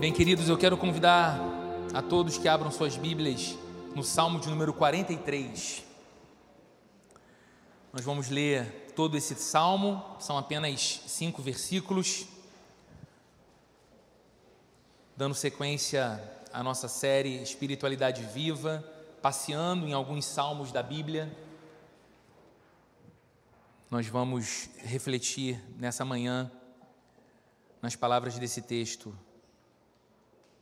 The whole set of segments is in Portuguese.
Bem, queridos, eu quero convidar a todos que abram suas Bíblias no Salmo de número 43. Nós vamos ler todo esse salmo, são apenas cinco versículos, dando sequência à nossa série Espiritualidade Viva, passeando em alguns salmos da Bíblia. Nós vamos refletir nessa manhã nas palavras desse texto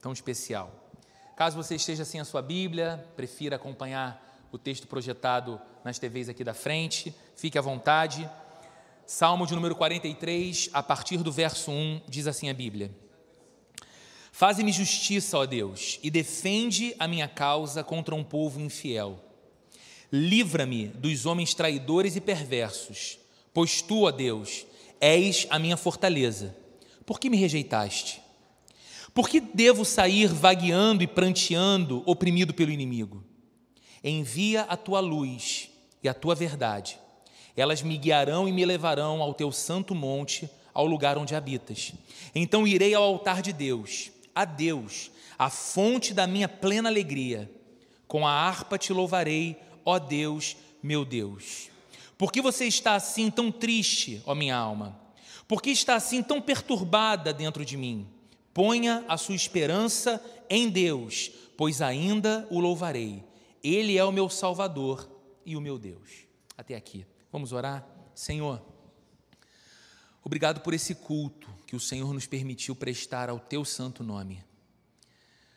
tão especial. Caso você esteja sem a sua Bíblia, prefira acompanhar o texto projetado nas TVs aqui da frente, fique à vontade. Salmo de número 43, a partir do verso 1, diz assim a Bíblia: Faze-me justiça, ó Deus, e defende a minha causa contra um povo infiel. Livra-me dos homens traidores e perversos, pois tu, ó Deus, és a minha fortaleza. Por que me rejeitaste? Por que devo sair vagueando e pranteando, oprimido pelo inimigo? Envia a tua luz e a tua verdade. Elas me guiarão e me levarão ao teu santo monte, ao lugar onde habitas. Então irei ao altar de Deus, a Deus, a fonte da minha plena alegria. Com a harpa te louvarei, ó Deus, meu Deus. Por que você está assim tão triste, ó minha alma? Por que está assim tão perturbada dentro de mim? Ponha a sua esperança em Deus, pois ainda o louvarei. Ele é o meu Salvador e o meu Deus. Até aqui. Vamos orar? Senhor, obrigado por esse culto que o Senhor nos permitiu prestar ao teu santo nome.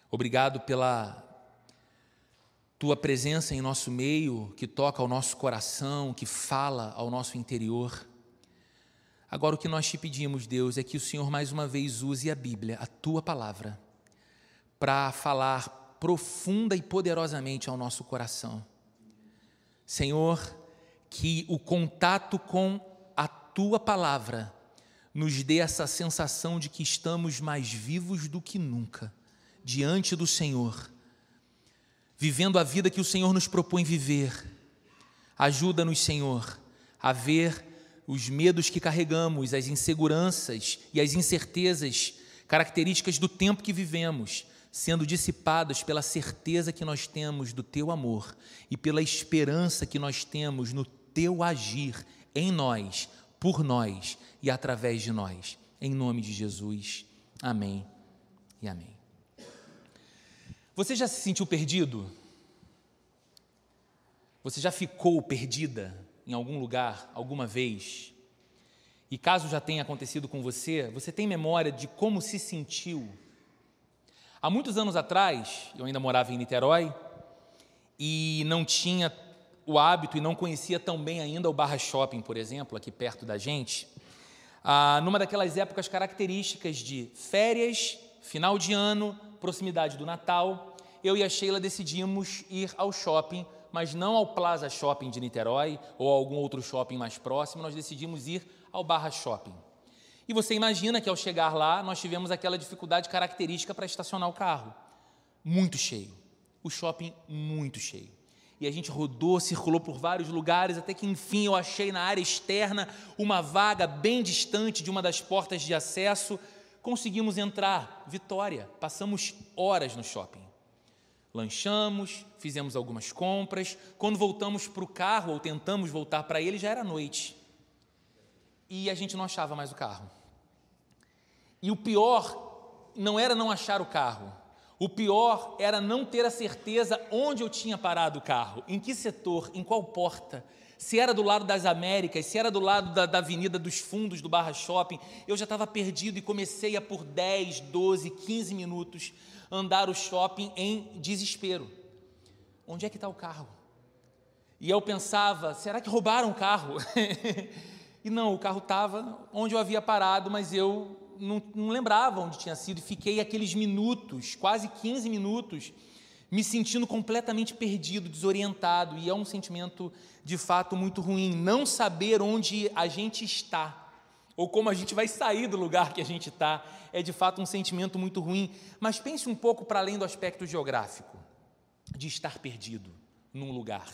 Obrigado pela tua presença em nosso meio, que toca ao nosso coração, que fala ao nosso interior. Agora, o que nós te pedimos, Deus, é que o Senhor mais uma vez use a Bíblia, a tua palavra, para falar profunda e poderosamente ao nosso coração. Senhor, que o contato com a tua palavra nos dê essa sensação de que estamos mais vivos do que nunca diante do Senhor, vivendo a vida que o Senhor nos propõe viver. Ajuda-nos, Senhor, a ver os medos que carregamos, as inseguranças e as incertezas, características do tempo que vivemos, sendo dissipadas pela certeza que nós temos do teu amor e pela esperança que nós temos no teu agir em nós, por nós e através de nós. Em nome de Jesus. Amém e amém. Você já se sentiu perdido? Você já ficou perdida? Em algum lugar, alguma vez, e caso já tenha acontecido com você, você tem memória de como se sentiu? Há muitos anos atrás, eu ainda morava em Niterói e não tinha o hábito e não conhecia tão bem ainda o Barra Shopping, por exemplo, aqui perto da gente. Ah, numa daquelas épocas características de férias, final de ano, proximidade do Natal, eu e a Sheila decidimos ir ao shopping mas não ao Plaza Shopping de Niterói ou a algum outro shopping mais próximo, nós decidimos ir ao Barra Shopping. E você imagina que ao chegar lá, nós tivemos aquela dificuldade característica para estacionar o carro. Muito cheio. O shopping muito cheio. E a gente rodou, circulou por vários lugares, até que enfim eu achei na área externa uma vaga bem distante de uma das portas de acesso. Conseguimos entrar. Vitória. Passamos horas no shopping. Lanchamos, fizemos algumas compras. Quando voltamos para o carro, ou tentamos voltar para ele, já era noite. E a gente não achava mais o carro. E o pior não era não achar o carro. O pior era não ter a certeza onde eu tinha parado o carro, em que setor, em qual porta, se era do lado das Américas, se era do lado da, da Avenida dos Fundos, do Barra Shopping. Eu já estava perdido e comecei a, por 10, 12, 15 minutos, andar o shopping em desespero. Onde é que está o carro? E eu pensava, será que roubaram o carro? e não, o carro estava onde eu havia parado, mas eu não, não, lembrava onde tinha sido. E fiquei aqueles minutos, quase 15 minutos, me sentindo completamente perdido, desorientado. E é um sentimento de fato muito ruim, não saber onde a gente está ou como a gente vai sair do lugar que a gente está, é de fato um sentimento muito ruim. Mas pense um pouco para além do aspecto geográfico, de estar perdido num lugar.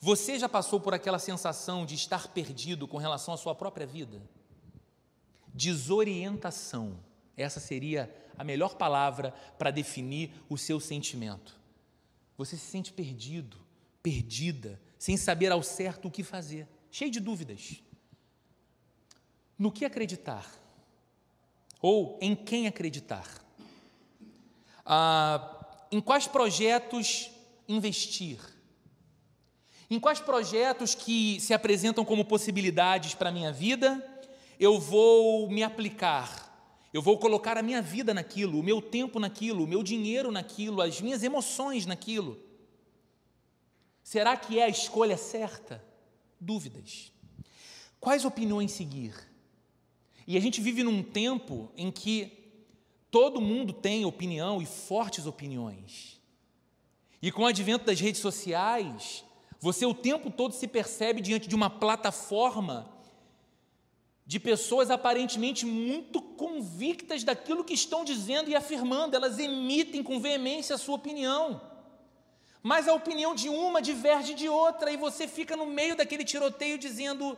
Você já passou por aquela sensação de estar perdido com relação à sua própria vida? Desorientação Essa seria a melhor palavra para definir o seu sentimento. Você se sente perdido, perdida, sem saber ao certo o que fazer, cheio de dúvidas. No que acreditar? Ou em quem acreditar? Ah, em quais projetos investir? Em quais projetos que se apresentam como possibilidades para a minha vida eu vou me aplicar? Eu vou colocar a minha vida naquilo, o meu tempo naquilo, o meu dinheiro naquilo, as minhas emoções naquilo. Será que é a escolha certa? Dúvidas. Quais opiniões seguir? E a gente vive num tempo em que todo mundo tem opinião e fortes opiniões. E com o advento das redes sociais, você o tempo todo se percebe diante de uma plataforma de pessoas aparentemente muito convictas daquilo que estão dizendo e afirmando, elas emitem com veemência a sua opinião. Mas a opinião de uma diverge de outra e você fica no meio daquele tiroteio dizendo: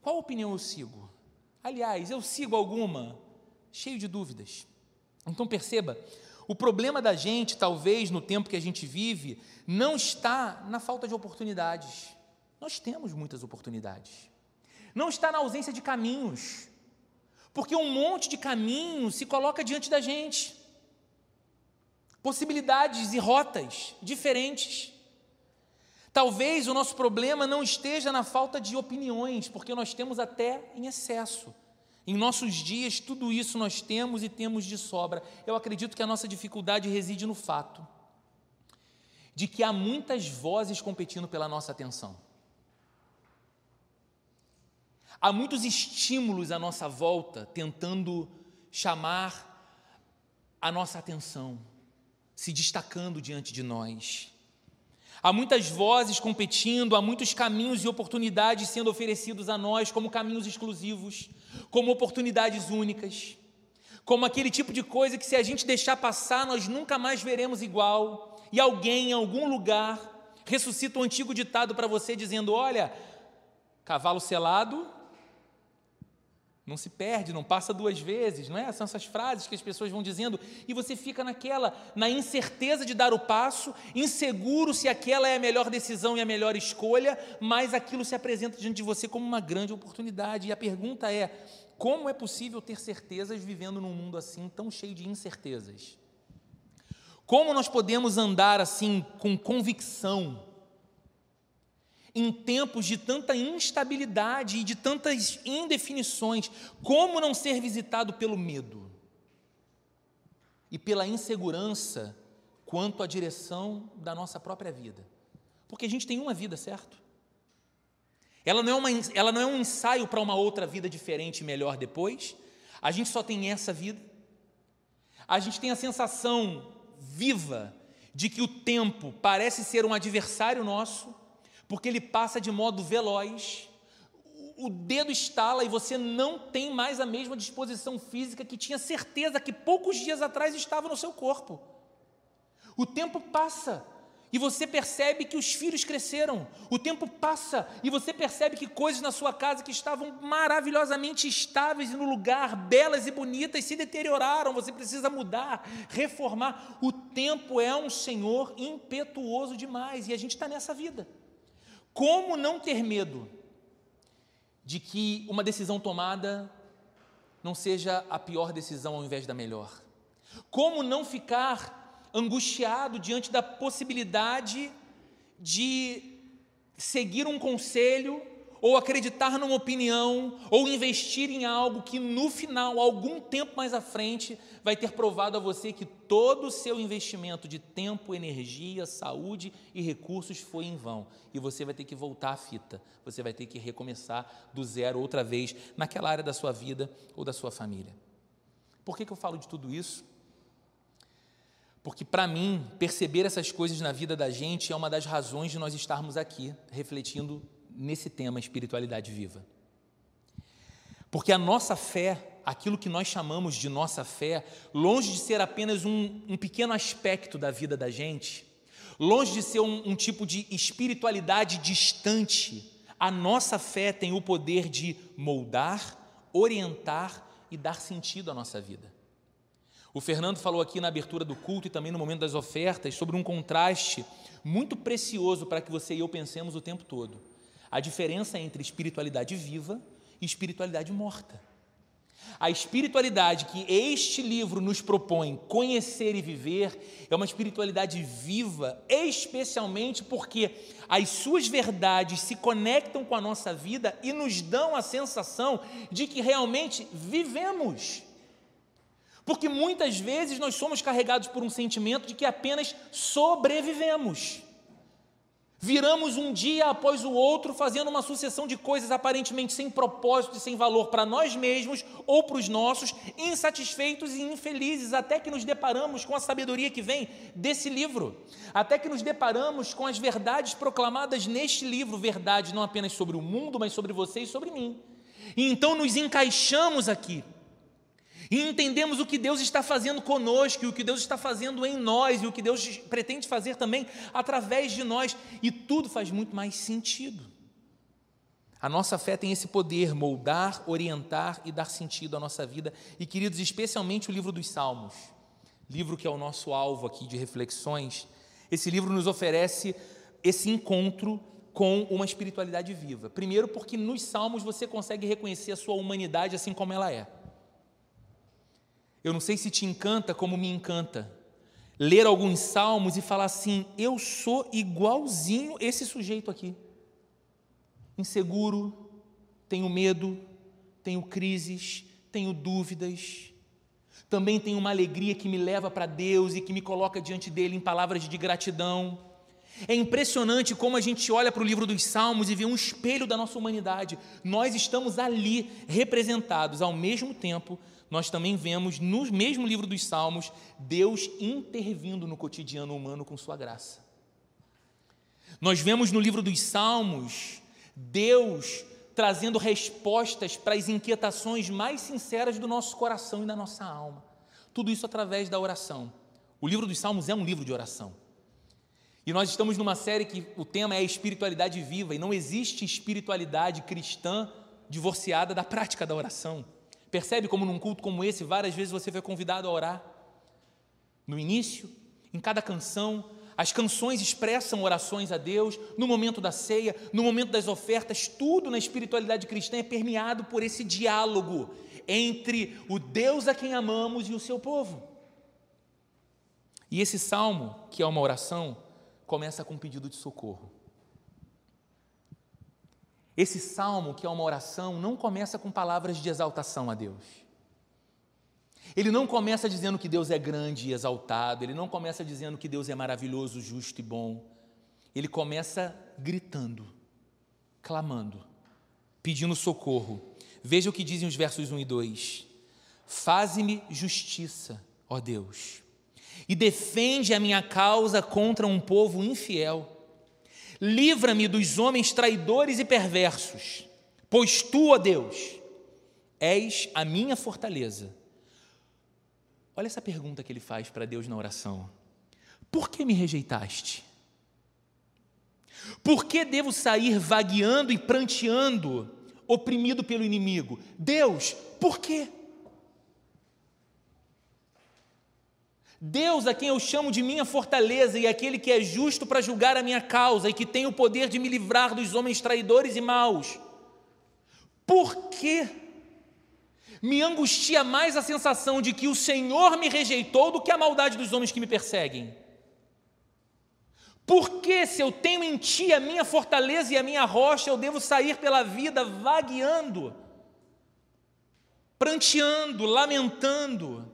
qual opinião eu sigo? Aliás, eu sigo alguma? Cheio de dúvidas. Então perceba, o problema da gente, talvez no tempo que a gente vive, não está na falta de oportunidades. Nós temos muitas oportunidades não está na ausência de caminhos, porque um monte de caminhos se coloca diante da gente, possibilidades e rotas diferentes. Talvez o nosso problema não esteja na falta de opiniões, porque nós temos até em excesso. Em nossos dias, tudo isso nós temos e temos de sobra. Eu acredito que a nossa dificuldade reside no fato de que há muitas vozes competindo pela nossa atenção. Há muitos estímulos à nossa volta tentando chamar a nossa atenção, se destacando diante de nós. Há muitas vozes competindo, há muitos caminhos e oportunidades sendo oferecidos a nós como caminhos exclusivos, como oportunidades únicas, como aquele tipo de coisa que se a gente deixar passar, nós nunca mais veremos igual. E alguém em algum lugar ressuscita o um antigo ditado para você dizendo: "Olha, cavalo selado não se perde, não passa duas vezes, não é? São essas frases que as pessoas vão dizendo e você fica naquela, na incerteza de dar o passo, inseguro se aquela é a melhor decisão e a melhor escolha, mas aquilo se apresenta diante de você como uma grande oportunidade. E a pergunta é: como é possível ter certezas vivendo num mundo assim tão cheio de incertezas? Como nós podemos andar assim com convicção? Em tempos de tanta instabilidade e de tantas indefinições, como não ser visitado pelo medo e pela insegurança quanto à direção da nossa própria vida? Porque a gente tem uma vida, certo? Ela não é, uma, ela não é um ensaio para uma outra vida diferente e melhor depois. A gente só tem essa vida. A gente tem a sensação viva de que o tempo parece ser um adversário nosso porque ele passa de modo veloz, o dedo estala e você não tem mais a mesma disposição física que tinha certeza que poucos dias atrás estava no seu corpo. O tempo passa e você percebe que os filhos cresceram. O tempo passa e você percebe que coisas na sua casa que estavam maravilhosamente estáveis e no lugar, belas e bonitas, se deterioraram. Você precisa mudar, reformar. O tempo é um Senhor impetuoso demais e a gente está nessa vida. Como não ter medo de que uma decisão tomada não seja a pior decisão ao invés da melhor? Como não ficar angustiado diante da possibilidade de seguir um conselho ou acreditar numa opinião, ou investir em algo que no final, algum tempo mais à frente, vai ter provado a você que todo o seu investimento de tempo, energia, saúde e recursos foi em vão. E você vai ter que voltar à fita, você vai ter que recomeçar do zero outra vez naquela área da sua vida ou da sua família. Por que, que eu falo de tudo isso? Porque, para mim, perceber essas coisas na vida da gente é uma das razões de nós estarmos aqui refletindo nesse tema espiritualidade viva. Porque a nossa fé, aquilo que nós chamamos de nossa fé, longe de ser apenas um, um pequeno aspecto da vida da gente, longe de ser um, um tipo de espiritualidade distante, a nossa fé tem o poder de moldar, orientar e dar sentido à nossa vida. O Fernando falou aqui na abertura do culto e também no momento das ofertas sobre um contraste muito precioso para que você e eu pensemos o tempo todo. A diferença entre espiritualidade viva e espiritualidade morta. A espiritualidade que este livro nos propõe conhecer e viver é uma espiritualidade viva, especialmente porque as suas verdades se conectam com a nossa vida e nos dão a sensação de que realmente vivemos. Porque muitas vezes nós somos carregados por um sentimento de que apenas sobrevivemos. Viramos um dia após o outro fazendo uma sucessão de coisas aparentemente sem propósito e sem valor para nós mesmos ou para os nossos, insatisfeitos e infelizes, até que nos deparamos com a sabedoria que vem desse livro, até que nos deparamos com as verdades proclamadas neste livro, verdades não apenas sobre o mundo, mas sobre você e sobre mim. E então nos encaixamos aqui e entendemos o que Deus está fazendo conosco, o que Deus está fazendo em nós, e o que Deus pretende fazer também através de nós, e tudo faz muito mais sentido. A nossa fé tem esse poder, moldar, orientar e dar sentido à nossa vida, e queridos, especialmente o livro dos Salmos, livro que é o nosso alvo aqui de reflexões, esse livro nos oferece esse encontro com uma espiritualidade viva. Primeiro, porque nos Salmos você consegue reconhecer a sua humanidade assim como ela é. Eu não sei se te encanta como me encanta. Ler alguns salmos e falar assim: eu sou igualzinho esse sujeito aqui. Inseguro, tenho medo, tenho crises, tenho dúvidas. Também tenho uma alegria que me leva para Deus e que me coloca diante dele em palavras de gratidão. É impressionante como a gente olha para o livro dos Salmos e vê um espelho da nossa humanidade. Nós estamos ali representados ao mesmo tempo nós também vemos no mesmo livro dos Salmos Deus intervindo no cotidiano humano com sua graça. Nós vemos no livro dos Salmos Deus trazendo respostas para as inquietações mais sinceras do nosso coração e da nossa alma. Tudo isso através da oração. O livro dos Salmos é um livro de oração. E nós estamos numa série que o tema é espiritualidade viva, e não existe espiritualidade cristã divorciada da prática da oração. Percebe como num culto como esse, várias vezes você foi convidado a orar? No início, em cada canção, as canções expressam orações a Deus, no momento da ceia, no momento das ofertas, tudo na espiritualidade cristã é permeado por esse diálogo entre o Deus a quem amamos e o seu povo. E esse salmo, que é uma oração, começa com um pedido de socorro. Esse salmo, que é uma oração, não começa com palavras de exaltação a Deus. Ele não começa dizendo que Deus é grande e exaltado, ele não começa dizendo que Deus é maravilhoso, justo e bom. Ele começa gritando, clamando, pedindo socorro. Veja o que dizem os versos 1 e 2: Faze-me justiça, ó Deus, e defende a minha causa contra um povo infiel. Livra-me dos homens traidores e perversos, pois tu, ó Deus, és a minha fortaleza. Olha essa pergunta que ele faz para Deus na oração: Por que me rejeitaste? Por que devo sair vagueando e pranteando, oprimido pelo inimigo? Deus, por quê? Deus, a quem eu chamo de minha fortaleza e aquele que é justo para julgar a minha causa e que tem o poder de me livrar dos homens traidores e maus. Por que me angustia mais a sensação de que o Senhor me rejeitou do que a maldade dos homens que me perseguem? Por que, se eu tenho em Ti a minha fortaleza e a minha rocha, eu devo sair pela vida vagueando, pranteando, lamentando?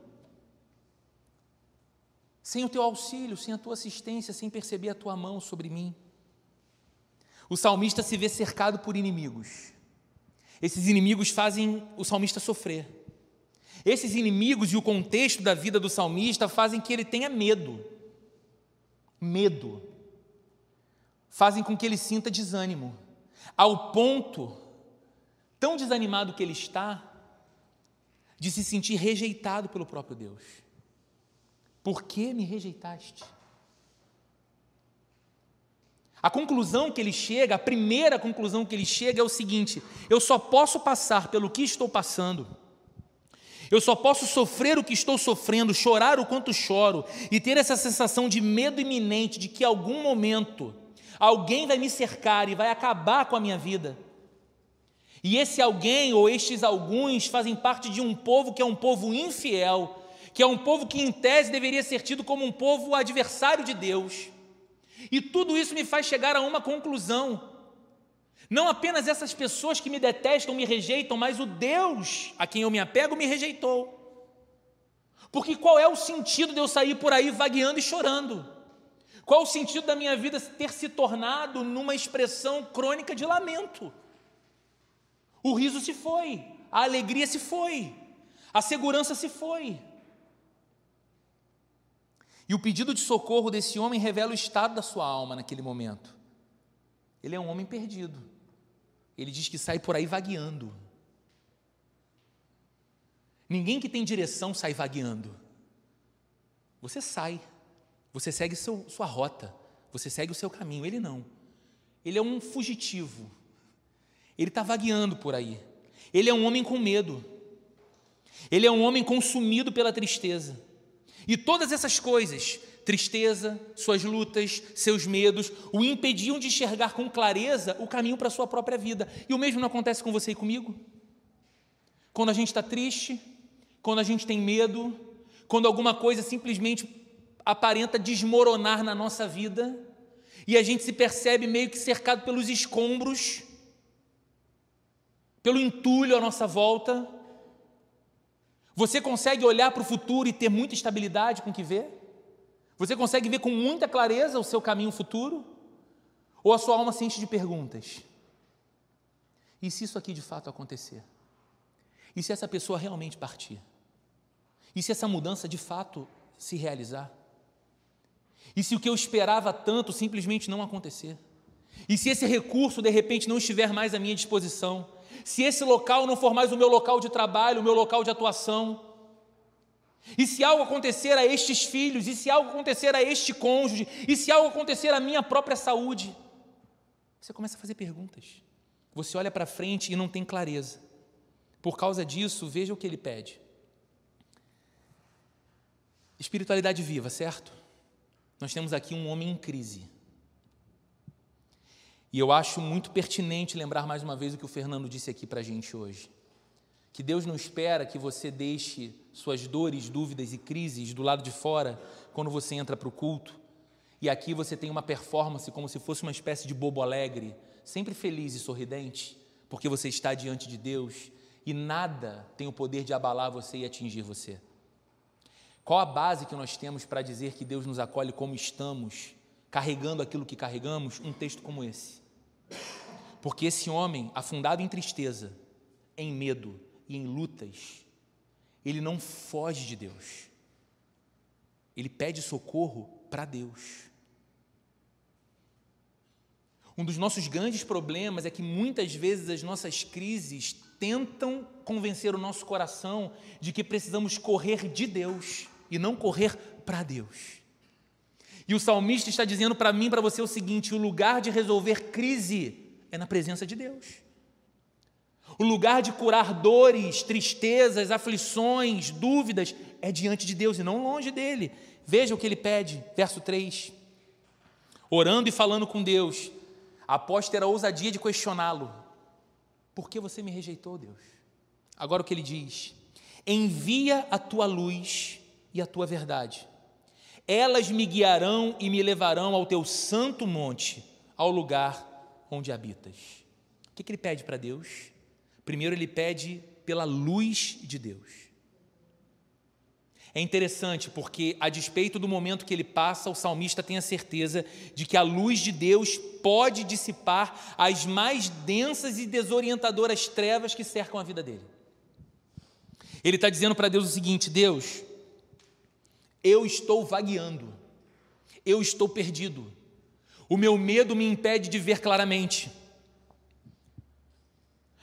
Sem o teu auxílio, sem a tua assistência, sem perceber a tua mão sobre mim. O salmista se vê cercado por inimigos. Esses inimigos fazem o salmista sofrer. Esses inimigos e o contexto da vida do salmista fazem que ele tenha medo. Medo. Fazem com que ele sinta desânimo. Ao ponto, tão desanimado que ele está, de se sentir rejeitado pelo próprio Deus. Por que me rejeitaste? A conclusão que ele chega, a primeira conclusão que ele chega é o seguinte: eu só posso passar pelo que estou passando, Eu só posso sofrer o que estou sofrendo, chorar o quanto choro e ter essa sensação de medo iminente de que algum momento alguém vai me cercar e vai acabar com a minha vida. E esse alguém ou estes alguns fazem parte de um povo que é um povo infiel, que é um povo que em tese deveria ser tido como um povo adversário de Deus. E tudo isso me faz chegar a uma conclusão. Não apenas essas pessoas que me detestam, me rejeitam, mas o Deus a quem eu me apego me rejeitou. Porque qual é o sentido de eu sair por aí vagueando e chorando? Qual o sentido da minha vida ter se tornado numa expressão crônica de lamento? O riso se foi, a alegria se foi, a segurança se foi. E o pedido de socorro desse homem revela o estado da sua alma naquele momento. Ele é um homem perdido. Ele diz que sai por aí vagueando. Ninguém que tem direção sai vagueando. Você sai, você segue seu, sua rota, você segue o seu caminho. Ele não. Ele é um fugitivo. Ele está vagueando por aí. Ele é um homem com medo. Ele é um homem consumido pela tristeza. E todas essas coisas, tristeza, suas lutas, seus medos, o impediam de enxergar com clareza o caminho para a sua própria vida. E o mesmo não acontece com você e comigo? Quando a gente está triste, quando a gente tem medo, quando alguma coisa simplesmente aparenta desmoronar na nossa vida, e a gente se percebe meio que cercado pelos escombros, pelo entulho à nossa volta, você consegue olhar para o futuro e ter muita estabilidade com o que vê? Você consegue ver com muita clareza o seu caminho futuro? Ou a sua alma se enche de perguntas? E se isso aqui de fato acontecer? E se essa pessoa realmente partir? E se essa mudança de fato se realizar? E se o que eu esperava tanto simplesmente não acontecer? E se esse recurso de repente não estiver mais à minha disposição? Se esse local não for mais o meu local de trabalho, o meu local de atuação, e se algo acontecer a estes filhos, e se algo acontecer a este cônjuge, e se algo acontecer à minha própria saúde, você começa a fazer perguntas. Você olha para frente e não tem clareza. Por causa disso, veja o que ele pede. Espiritualidade viva, certo? Nós temos aqui um homem em crise. E eu acho muito pertinente lembrar mais uma vez o que o Fernando disse aqui para a gente hoje. Que Deus não espera que você deixe suas dores, dúvidas e crises do lado de fora quando você entra para o culto. E aqui você tem uma performance como se fosse uma espécie de bobo alegre, sempre feliz e sorridente, porque você está diante de Deus e nada tem o poder de abalar você e atingir você. Qual a base que nós temos para dizer que Deus nos acolhe como estamos, carregando aquilo que carregamos? Um texto como esse. Porque esse homem, afundado em tristeza, em medo e em lutas, ele não foge de Deus. Ele pede socorro para Deus. Um dos nossos grandes problemas é que muitas vezes as nossas crises tentam convencer o nosso coração de que precisamos correr de Deus e não correr para Deus. E o salmista está dizendo para mim, para você o seguinte: o lugar de resolver crise é na presença de Deus. O lugar de curar dores, tristezas, aflições, dúvidas é diante de Deus e não longe dele. Veja o que ele pede, verso 3. Orando e falando com Deus, após ter a ousadia de questioná-lo: Por que você me rejeitou, Deus? Agora o que ele diz: Envia a tua luz e a tua verdade elas me guiarão e me levarão ao teu santo monte, ao lugar onde habitas. O que, que ele pede para Deus? Primeiro, ele pede pela luz de Deus. É interessante porque, a despeito do momento que ele passa, o salmista tem a certeza de que a luz de Deus pode dissipar as mais densas e desorientadoras trevas que cercam a vida dele. Ele está dizendo para Deus o seguinte: Deus, eu estou vagueando, eu estou perdido, o meu medo me impede de ver claramente.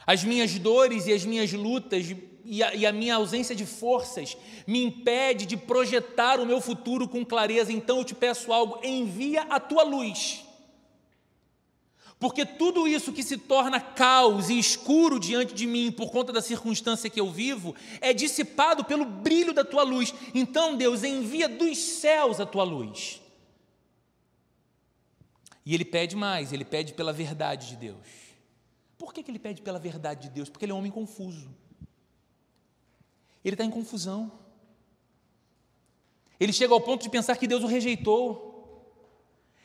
As minhas dores e as minhas lutas e a, e a, minha ausência de forças me impede de projetar o meu futuro com clareza. Então eu te peço algo: envia a tua luz. Porque tudo isso que se torna caos e escuro diante de mim por conta da circunstância que eu vivo é dissipado pelo brilho da tua luz. Então, Deus, envia dos céus a tua luz. E ele pede mais, ele pede pela verdade de Deus. Por que, que ele pede pela verdade de Deus? Porque ele é um homem confuso. Ele está em confusão. Ele chega ao ponto de pensar que Deus o rejeitou.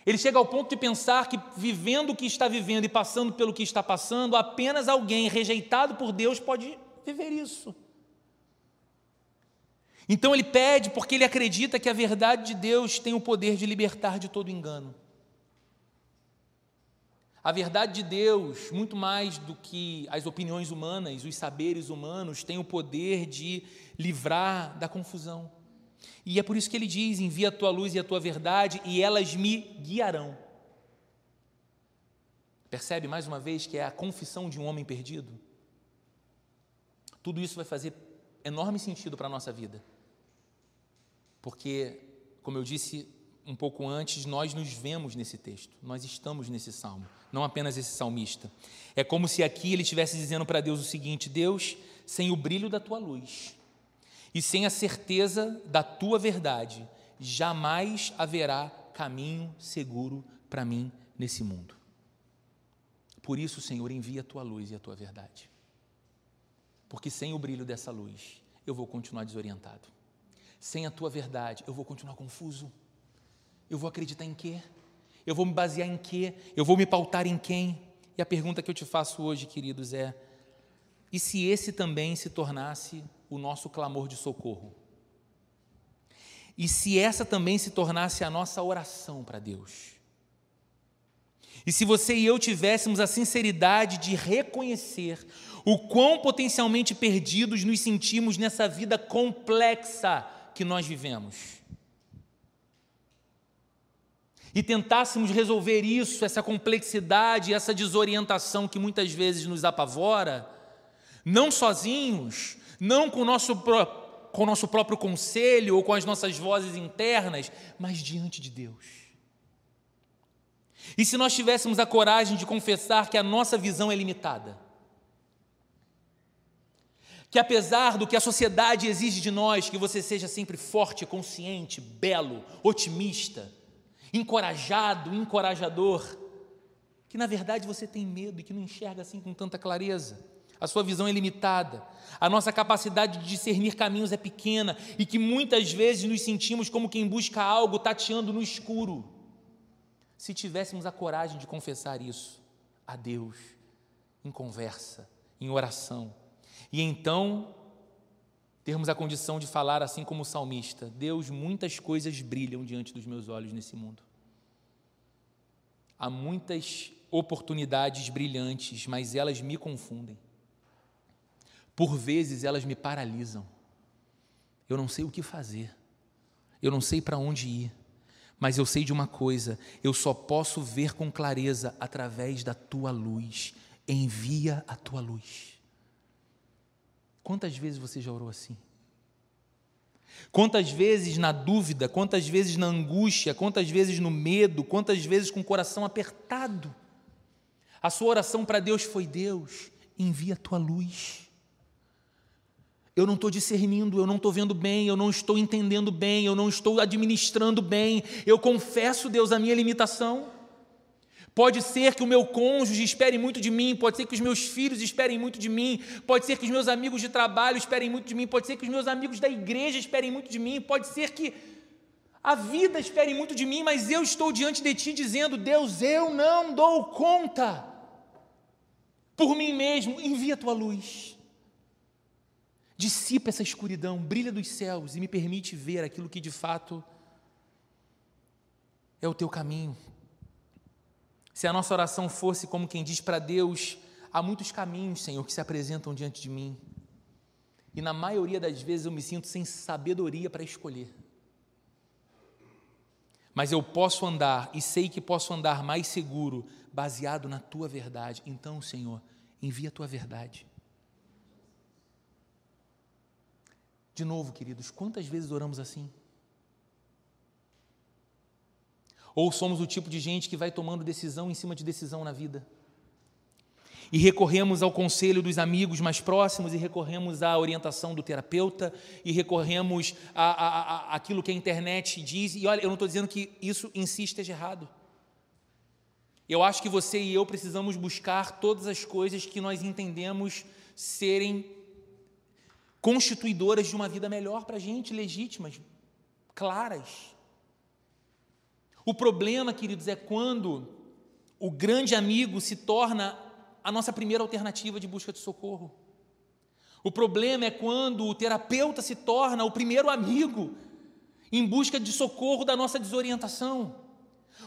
Ele chega ao ponto de pensar que, vivendo o que está vivendo e passando pelo que está passando, apenas alguém rejeitado por Deus pode viver isso. Então ele pede porque ele acredita que a verdade de Deus tem o poder de libertar de todo engano. A verdade de Deus, muito mais do que as opiniões humanas, os saberes humanos, tem o poder de livrar da confusão. E é por isso que ele diz: envia a tua luz e a tua verdade, e elas me guiarão. Percebe mais uma vez que é a confissão de um homem perdido? Tudo isso vai fazer enorme sentido para a nossa vida. Porque, como eu disse um pouco antes, nós nos vemos nesse texto, nós estamos nesse salmo, não apenas esse salmista. É como se aqui ele estivesse dizendo para Deus o seguinte: Deus, sem o brilho da tua luz, e sem a certeza da tua verdade, jamais haverá caminho seguro para mim nesse mundo. Por isso, Senhor, envia a tua luz e a tua verdade. Porque sem o brilho dessa luz, eu vou continuar desorientado. Sem a tua verdade, eu vou continuar confuso. Eu vou acreditar em quê? Eu vou me basear em quê? Eu vou me pautar em quem? E a pergunta que eu te faço hoje, queridos, é: e se esse também se tornasse o nosso clamor de socorro. E se essa também se tornasse a nossa oração para Deus. E se você e eu tivéssemos a sinceridade de reconhecer o quão potencialmente perdidos nos sentimos nessa vida complexa que nós vivemos. E tentássemos resolver isso, essa complexidade, essa desorientação que muitas vezes nos apavora, não sozinhos, não com o nosso, com o nosso próprio conselho ou com as nossas vozes internas, mas diante de Deus. E se nós tivéssemos a coragem de confessar que a nossa visão é limitada, que apesar do que a sociedade exige de nós, que você seja sempre forte, consciente, belo, otimista, encorajado, encorajador, que na verdade você tem medo e que não enxerga assim com tanta clareza a sua visão é limitada, a nossa capacidade de discernir caminhos é pequena e que muitas vezes nos sentimos como quem busca algo tateando no escuro. Se tivéssemos a coragem de confessar isso a Deus, em conversa, em oração, e então termos a condição de falar assim como o salmista: Deus, muitas coisas brilham diante dos meus olhos nesse mundo. Há muitas oportunidades brilhantes, mas elas me confundem. Por vezes elas me paralisam. Eu não sei o que fazer. Eu não sei para onde ir. Mas eu sei de uma coisa: eu só posso ver com clareza através da tua luz. Envia a tua luz. Quantas vezes você já orou assim? Quantas vezes na dúvida, quantas vezes na angústia, quantas vezes no medo, quantas vezes com o coração apertado? A sua oração para Deus foi: Deus, envia a tua luz eu não estou discernindo, eu não estou vendo bem, eu não estou entendendo bem, eu não estou administrando bem, eu confesso, Deus, a minha limitação. Pode ser que o meu cônjuge espere muito de mim, pode ser que os meus filhos esperem muito de mim, pode ser que os meus amigos de trabalho esperem muito de mim, pode ser que os meus amigos da igreja esperem muito de mim, pode ser que a vida espere muito de mim, mas eu estou diante de ti dizendo: Deus, eu não dou conta. Por mim mesmo, envia a tua luz. Dissipa essa escuridão, brilha dos céus e me permite ver aquilo que de fato é o teu caminho. Se a nossa oração fosse como quem diz para Deus: há muitos caminhos, Senhor, que se apresentam diante de mim, e na maioria das vezes eu me sinto sem sabedoria para escolher. Mas eu posso andar e sei que posso andar mais seguro, baseado na tua verdade. Então, Senhor, envia a tua verdade. De novo, queridos, quantas vezes oramos assim? Ou somos o tipo de gente que vai tomando decisão em cima de decisão na vida? E recorremos ao conselho dos amigos mais próximos, e recorremos à orientação do terapeuta, e recorremos a, a aquilo que a internet diz. E olha, eu não estou dizendo que isso em si esteja errado. Eu acho que você e eu precisamos buscar todas as coisas que nós entendemos serem constituidoras de uma vida melhor para a gente, legítimas, claras. O problema, queridos, é quando o grande amigo se torna a nossa primeira alternativa de busca de socorro. O problema é quando o terapeuta se torna o primeiro amigo em busca de socorro da nossa desorientação.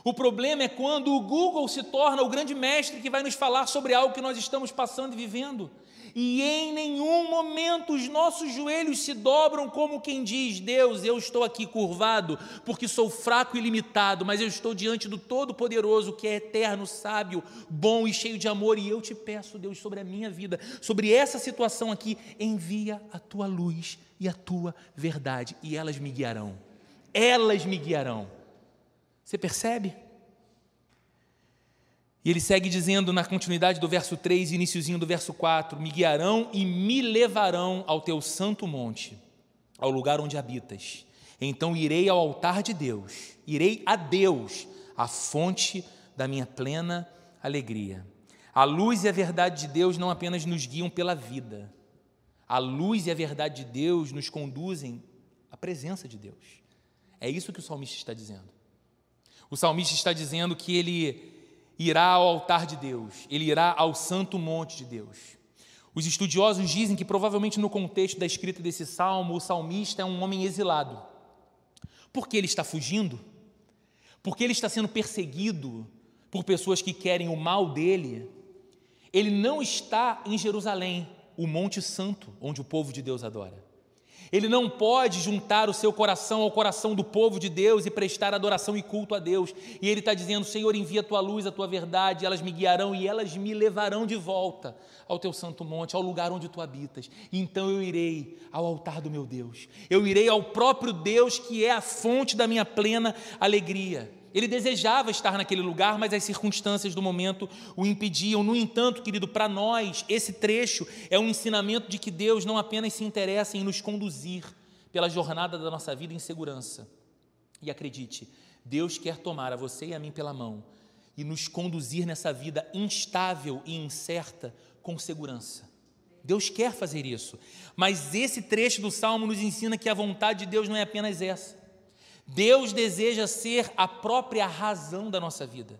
O problema é quando o Google se torna o grande mestre que vai nos falar sobre algo que nós estamos passando e vivendo e em nenhum momento os nossos joelhos se dobram como quem diz: Deus, eu estou aqui curvado, porque sou fraco e limitado, mas eu estou diante do Todo-Poderoso, que é eterno, sábio, bom e cheio de amor, e eu te peço, Deus, sobre a minha vida, sobre essa situação aqui, envia a tua luz e a tua verdade, e elas me guiarão. Elas me guiarão. Você percebe? E ele segue dizendo na continuidade do verso 3 e iníciozinho do verso 4: Me guiarão e me levarão ao teu santo monte, ao lugar onde habitas. Então irei ao altar de Deus, irei a Deus, a fonte da minha plena alegria. A luz e a verdade de Deus não apenas nos guiam pela vida, a luz e a verdade de Deus nos conduzem à presença de Deus. É isso que o salmista está dizendo. O salmista está dizendo que ele irá ao altar de Deus, ele irá ao santo monte de Deus. Os estudiosos dizem que provavelmente no contexto da escrita desse salmo, o salmista é um homem exilado. Por que ele está fugindo? Porque ele está sendo perseguido por pessoas que querem o mal dele. Ele não está em Jerusalém, o Monte Santo, onde o povo de Deus adora. Ele não pode juntar o seu coração ao coração do povo de Deus e prestar adoração e culto a Deus. E ele está dizendo: Senhor, envia a tua luz, a tua verdade, elas me guiarão e elas me levarão de volta ao teu santo monte, ao lugar onde tu habitas. Então eu irei ao altar do meu Deus, eu irei ao próprio Deus que é a fonte da minha plena alegria. Ele desejava estar naquele lugar, mas as circunstâncias do momento o impediam. No entanto, querido, para nós, esse trecho é um ensinamento de que Deus não apenas se interessa em nos conduzir pela jornada da nossa vida em segurança. E acredite, Deus quer tomar a você e a mim pela mão e nos conduzir nessa vida instável e incerta com segurança. Deus quer fazer isso, mas esse trecho do salmo nos ensina que a vontade de Deus não é apenas essa. Deus deseja ser a própria razão da nossa vida.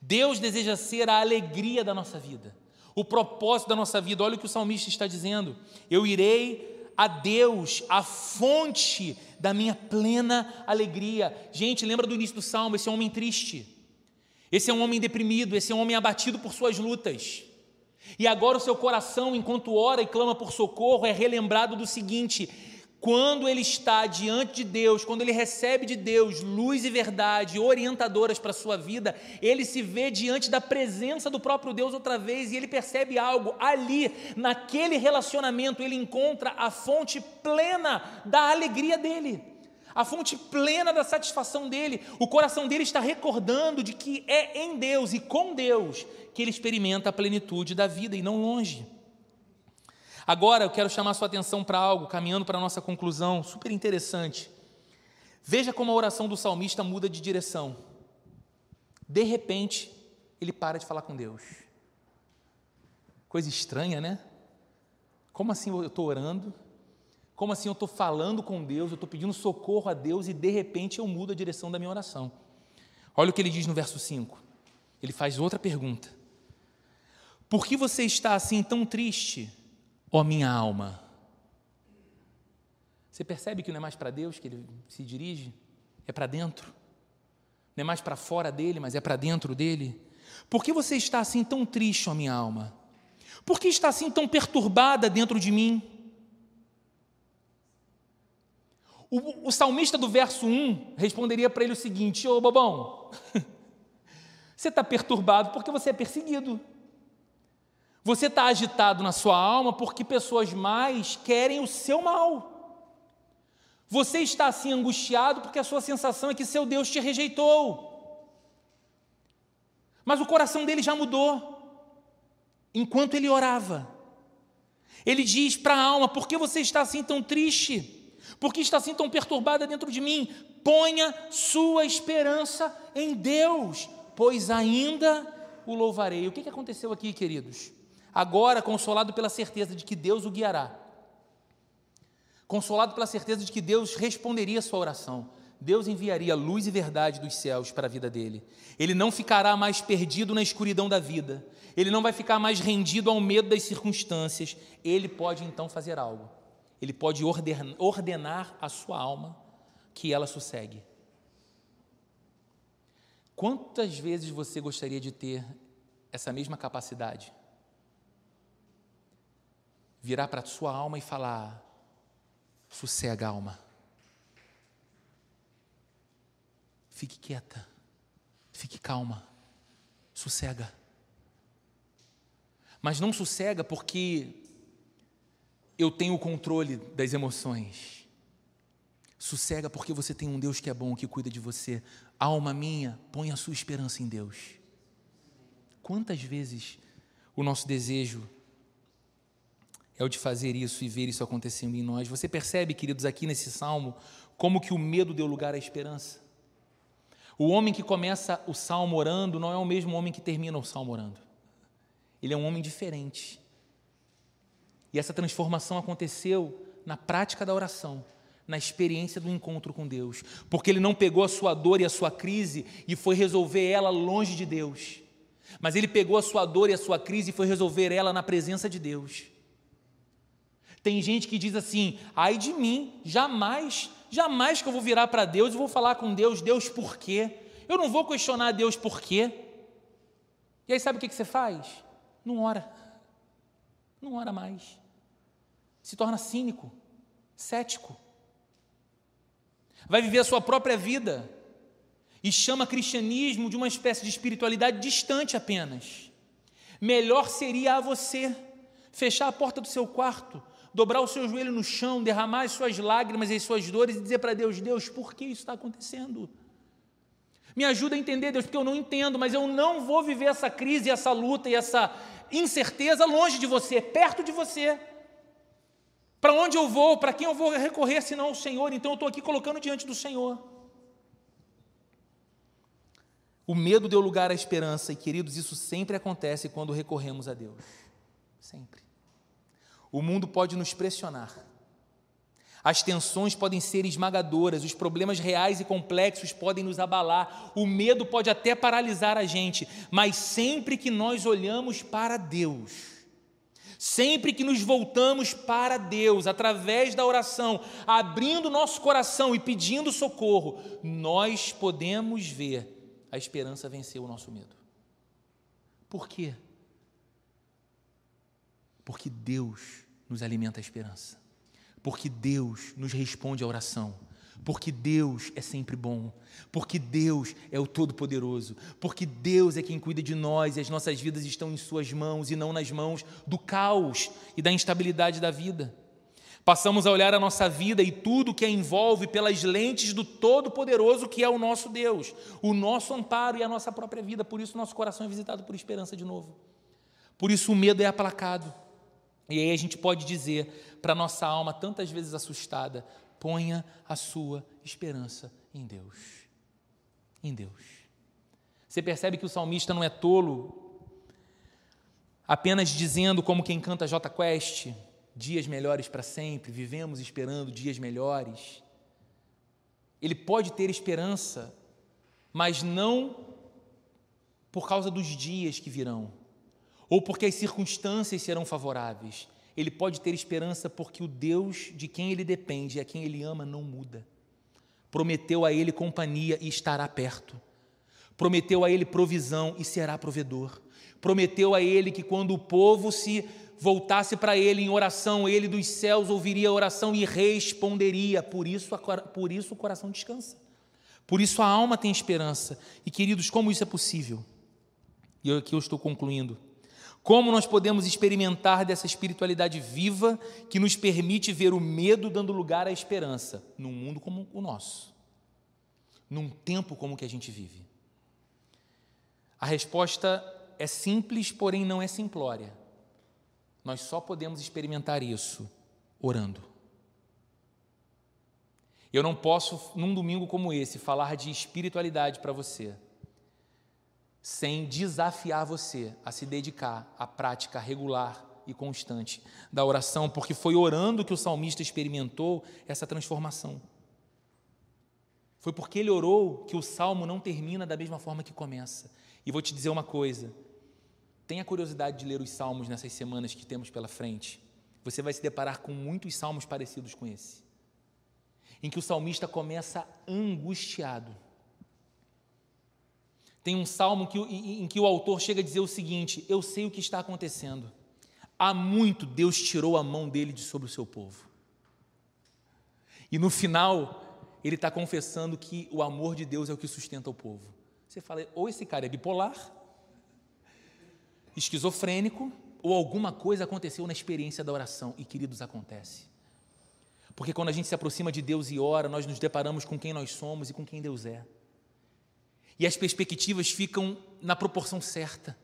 Deus deseja ser a alegria da nossa vida, o propósito da nossa vida. Olha o que o salmista está dizendo: Eu irei a Deus, a fonte da minha plena alegria. Gente, lembra do início do salmo? Esse é um homem triste, esse é um homem deprimido, esse é um homem abatido por suas lutas. E agora o seu coração, enquanto ora e clama por socorro, é relembrado do seguinte: quando ele está diante de Deus, quando ele recebe de Deus luz e verdade orientadoras para a sua vida, ele se vê diante da presença do próprio Deus outra vez e ele percebe algo. Ali, naquele relacionamento, ele encontra a fonte plena da alegria dele, a fonte plena da satisfação dele. O coração dele está recordando de que é em Deus e com Deus que ele experimenta a plenitude da vida e não longe. Agora eu quero chamar sua atenção para algo, caminhando para a nossa conclusão, super interessante. Veja como a oração do salmista muda de direção. De repente, ele para de falar com Deus. Coisa estranha, né? Como assim eu estou orando? Como assim eu estou falando com Deus? Eu estou pedindo socorro a Deus e de repente eu mudo a direção da minha oração. Olha o que ele diz no verso 5. Ele faz outra pergunta. Por que você está assim tão triste? Ó oh, minha alma. Você percebe que não é mais para Deus que ele se dirige? É para dentro. Não é mais para fora dele, mas é para dentro dele. Por que você está assim tão triste, ó minha alma? Por que está assim tão perturbada dentro de mim? O, o salmista do verso 1 responderia para ele o seguinte: Ô bobão, você está perturbado porque você é perseguido. Você está agitado na sua alma porque pessoas mais querem o seu mal. Você está assim angustiado porque a sua sensação é que seu Deus te rejeitou. Mas o coração dele já mudou enquanto ele orava. Ele diz para a alma: por que você está assim tão triste? Por que está assim tão perturbada dentro de mim? Ponha sua esperança em Deus, pois ainda o louvarei. O que aconteceu aqui, queridos? Agora, consolado pela certeza de que Deus o guiará, consolado pela certeza de que Deus responderia a sua oração, Deus enviaria luz e verdade dos céus para a vida dele. Ele não ficará mais perdido na escuridão da vida, ele não vai ficar mais rendido ao medo das circunstâncias, ele pode então fazer algo. Ele pode ordenar a sua alma que ela sossegue. Quantas vezes você gostaria de ter essa mesma capacidade? Virar para a sua alma e falar: sossega, alma. Fique quieta, fique calma, sossega. Mas não sossega porque eu tenho o controle das emoções. Sossega porque você tem um Deus que é bom, que cuida de você. Alma minha, põe a sua esperança em Deus. Quantas vezes o nosso desejo é o de fazer isso e ver isso acontecendo em nós? Você percebe, queridos, aqui nesse salmo, como que o medo deu lugar à esperança? O homem que começa o salmo orando não é o mesmo homem que termina o salmo orando. Ele é um homem diferente. E essa transformação aconteceu na prática da oração, na experiência do encontro com Deus, porque ele não pegou a sua dor e a sua crise e foi resolver ela longe de Deus, mas ele pegou a sua dor e a sua crise e foi resolver ela na presença de Deus. Tem gente que diz assim: ai de mim, jamais, jamais que eu vou virar para Deus e vou falar com Deus, Deus por quê? Eu não vou questionar Deus por quê. E aí sabe o que você faz? Não ora. Não ora mais se torna cínico, cético. Vai viver a sua própria vida e chama cristianismo de uma espécie de espiritualidade distante apenas. Melhor seria a você fechar a porta do seu quarto, dobrar o seu joelho no chão, derramar as suas lágrimas e as suas dores e dizer para Deus: Deus, por que isso está acontecendo? Me ajuda a entender, Deus, porque eu não entendo, mas eu não vou viver essa crise, essa luta e essa incerteza longe de você, perto de você. Para onde eu vou? Para quem eu vou recorrer senão ao Senhor? Então eu estou aqui colocando diante do Senhor. O medo deu lugar à esperança, e queridos, isso sempre acontece quando recorremos a Deus. Sempre. O mundo pode nos pressionar. As tensões podem ser esmagadoras, os problemas reais e complexos podem nos abalar, o medo pode até paralisar a gente, mas sempre que nós olhamos para Deus, Sempre que nos voltamos para Deus, através da oração, abrindo nosso coração e pedindo socorro, nós podemos ver a esperança vencer o nosso medo. Por quê? Porque Deus nos alimenta a esperança. Porque Deus nos responde à oração porque Deus é sempre bom, porque Deus é o Todo-Poderoso, porque Deus é quem cuida de nós e as nossas vidas estão em Suas mãos e não nas mãos do caos e da instabilidade da vida. Passamos a olhar a nossa vida e tudo que a envolve pelas lentes do Todo-Poderoso que é o nosso Deus, o nosso amparo e a nossa própria vida, por isso nosso coração é visitado por esperança de novo. Por isso o medo é aplacado. E aí a gente pode dizer para nossa alma, tantas vezes assustada: Ponha a sua esperança em Deus. Em Deus. Você percebe que o salmista não é tolo, apenas dizendo, como quem canta J Quest, dias melhores para sempre, vivemos esperando dias melhores. Ele pode ter esperança, mas não por causa dos dias que virão, ou porque as circunstâncias serão favoráveis, ele pode ter esperança porque o Deus de quem ele depende e a quem ele ama não muda. Prometeu a ele companhia e estará perto. Prometeu a ele provisão e será provedor. Prometeu a ele que quando o povo se voltasse para ele em oração, ele dos céus ouviria a oração e responderia. Por isso, por isso o coração descansa. Por isso a alma tem esperança. E queridos, como isso é possível? E aqui eu estou concluindo. Como nós podemos experimentar dessa espiritualidade viva que nos permite ver o medo dando lugar à esperança num mundo como o nosso, num tempo como o que a gente vive? A resposta é simples, porém não é simplória. Nós só podemos experimentar isso orando. Eu não posso, num domingo como esse, falar de espiritualidade para você sem desafiar você a se dedicar à prática regular e constante da oração, porque foi orando que o salmista experimentou essa transformação. Foi porque ele orou que o salmo não termina da mesma forma que começa. E vou te dizer uma coisa: tenha curiosidade de ler os salmos nessas semanas que temos pela frente. Você vai se deparar com muitos salmos parecidos com esse, em que o salmista começa angustiado tem um salmo que, em que o autor chega a dizer o seguinte: Eu sei o que está acontecendo. Há muito Deus tirou a mão dele de sobre o seu povo. E no final, ele está confessando que o amor de Deus é o que sustenta o povo. Você fala, ou esse cara é bipolar, esquizofrênico, ou alguma coisa aconteceu na experiência da oração. E, queridos, acontece. Porque quando a gente se aproxima de Deus e ora, nós nos deparamos com quem nós somos e com quem Deus é e as perspectivas ficam na proporção certa.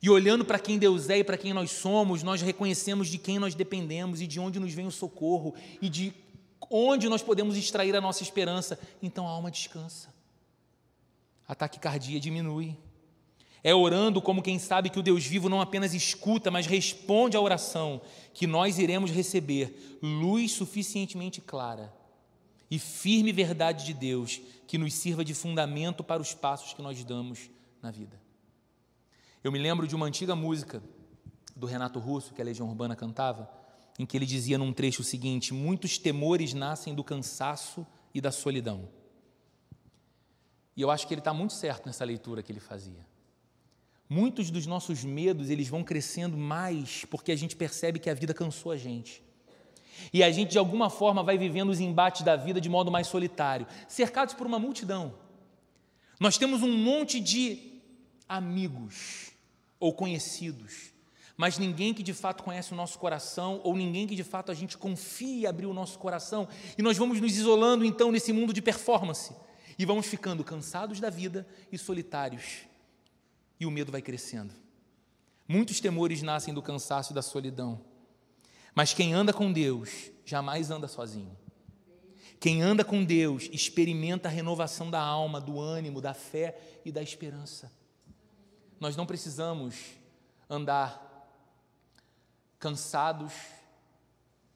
E olhando para quem Deus é e para quem nós somos, nós reconhecemos de quem nós dependemos e de onde nos vem o socorro e de onde nós podemos extrair a nossa esperança. Então a alma descansa. A taquicardia diminui. É orando como quem sabe que o Deus vivo não apenas escuta, mas responde à oração, que nós iremos receber luz suficientemente clara e firme verdade de Deus que nos sirva de fundamento para os passos que nós damos na vida. Eu me lembro de uma antiga música do Renato Russo, que a Legião Urbana cantava, em que ele dizia num trecho o seguinte: Muitos temores nascem do cansaço e da solidão. E eu acho que ele está muito certo nessa leitura que ele fazia. Muitos dos nossos medos, eles vão crescendo mais porque a gente percebe que a vida cansou a gente. E a gente, de alguma forma, vai vivendo os embates da vida de modo mais solitário, cercados por uma multidão. Nós temos um monte de amigos ou conhecidos, mas ninguém que de fato conhece o nosso coração, ou ninguém que de fato a gente confia abrir o nosso coração, e nós vamos nos isolando então nesse mundo de performance, e vamos ficando cansados da vida e solitários, e o medo vai crescendo. Muitos temores nascem do cansaço e da solidão. Mas quem anda com Deus jamais anda sozinho. Quem anda com Deus experimenta a renovação da alma, do ânimo, da fé e da esperança. Nós não precisamos andar cansados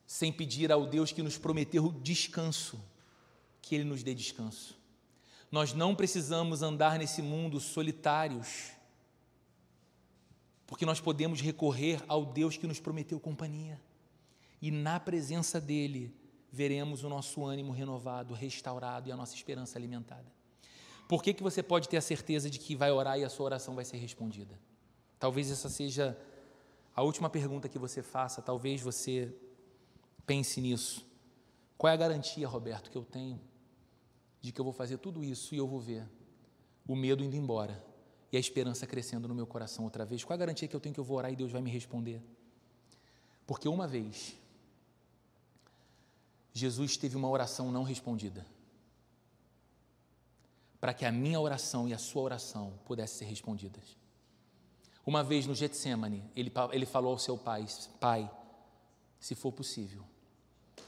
sem pedir ao Deus que nos prometeu descanso, que Ele nos dê descanso. Nós não precisamos andar nesse mundo solitários, porque nós podemos recorrer ao Deus que nos prometeu companhia e na presença dele veremos o nosso ânimo renovado, restaurado e a nossa esperança alimentada. Por que, que você pode ter a certeza de que vai orar e a sua oração vai ser respondida? Talvez essa seja a última pergunta que você faça, talvez você pense nisso. Qual é a garantia, Roberto, que eu tenho de que eu vou fazer tudo isso e eu vou ver o medo indo embora e a esperança crescendo no meu coração outra vez? Qual é a garantia que eu tenho que eu vou orar e Deus vai me responder? Porque uma vez Jesus teve uma oração não respondida. Para que a minha oração e a sua oração pudessem ser respondidas. Uma vez no Getsemane, ele, ele falou ao seu pai: Pai, se for possível,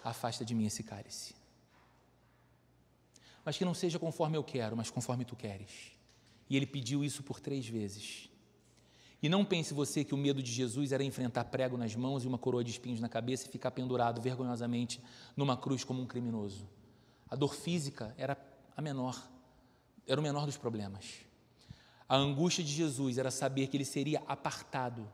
afasta de mim esse cálice. Mas que não seja conforme eu quero, mas conforme tu queres. E ele pediu isso por três vezes. E não pense você que o medo de Jesus era enfrentar prego nas mãos e uma coroa de espinhos na cabeça e ficar pendurado vergonhosamente numa cruz como um criminoso. A dor física era a menor, era o menor dos problemas. A angústia de Jesus era saber que ele seria apartado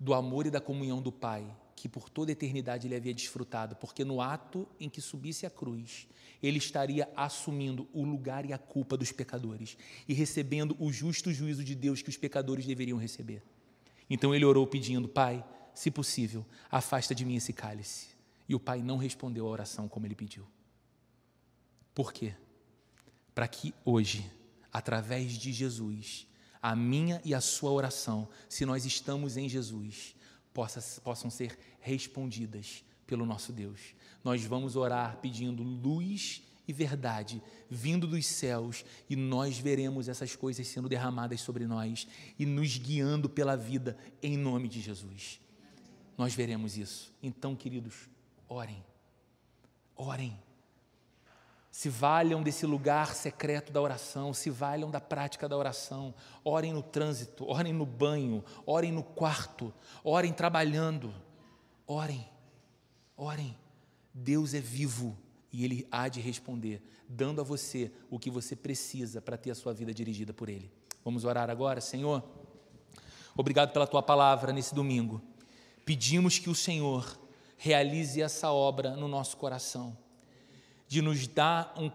do amor e da comunhão do Pai, que por toda eternidade ele havia desfrutado, porque no ato em que subisse a cruz, ele estaria assumindo o lugar e a culpa dos pecadores e recebendo o justo juízo de Deus que os pecadores deveriam receber. Então ele orou pedindo: Pai, se possível, afasta de mim esse cálice. E o pai não respondeu a oração como ele pediu. Por quê? Para que hoje, através de Jesus, a minha e a sua oração, se nós estamos em Jesus, possa, possam ser respondidas pelo nosso Deus nós vamos orar pedindo luz e verdade vindo dos céus e nós veremos essas coisas sendo derramadas sobre nós e nos guiando pela vida em nome de Jesus. Nós veremos isso. Então, queridos, orem. Orem. Se valham desse lugar secreto da oração, se valham da prática da oração. Orem no trânsito, orem no banho, orem no quarto, orem trabalhando. Orem. Orem. Deus é vivo e Ele há de responder, dando a você o que você precisa para ter a sua vida dirigida por Ele. Vamos orar agora, Senhor? Obrigado pela tua palavra nesse domingo. Pedimos que o Senhor realize essa obra no nosso coração, de nos dar um,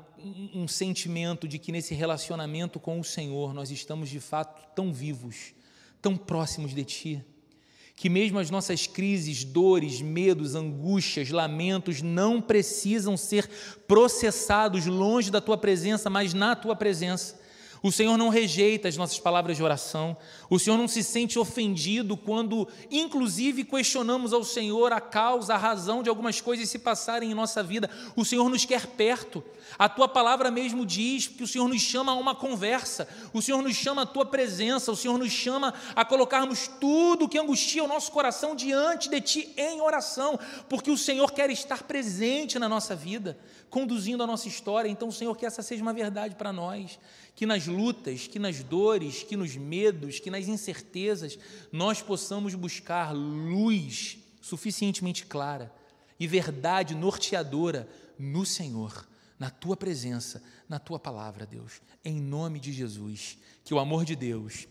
um, sentimento de que nesse relacionamento com o Senhor nós estamos de fato tão vivos, tão próximos de Ti que mesmo as nossas crises, dores, medos, angústias, lamentos não precisam ser processados longe da tua presença, mas na tua presença. O Senhor não rejeita as nossas palavras de oração. O Senhor não se sente ofendido quando, inclusive, questionamos ao Senhor a causa, a razão de algumas coisas se passarem em nossa vida. O Senhor nos quer perto. A tua palavra mesmo diz que o Senhor nos chama a uma conversa. O Senhor nos chama à tua presença. O Senhor nos chama a colocarmos tudo que angustia o nosso coração diante de ti em oração, porque o Senhor quer estar presente na nossa vida, conduzindo a nossa história. Então, Senhor, que essa seja uma verdade para nós que nas lutas, que nas dores, que nos medos, que nas incertezas, nós possamos buscar luz suficientemente clara e verdade norteadora no Senhor, na tua presença, na tua palavra, Deus. Em nome de Jesus, que o amor de Deus,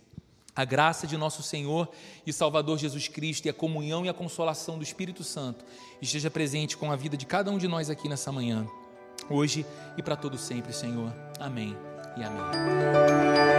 a graça de nosso Senhor e Salvador Jesus Cristo e a comunhão e a consolação do Espírito Santo esteja presente com a vida de cada um de nós aqui nessa manhã, hoje e para todo sempre, Senhor. Amém 闇へ。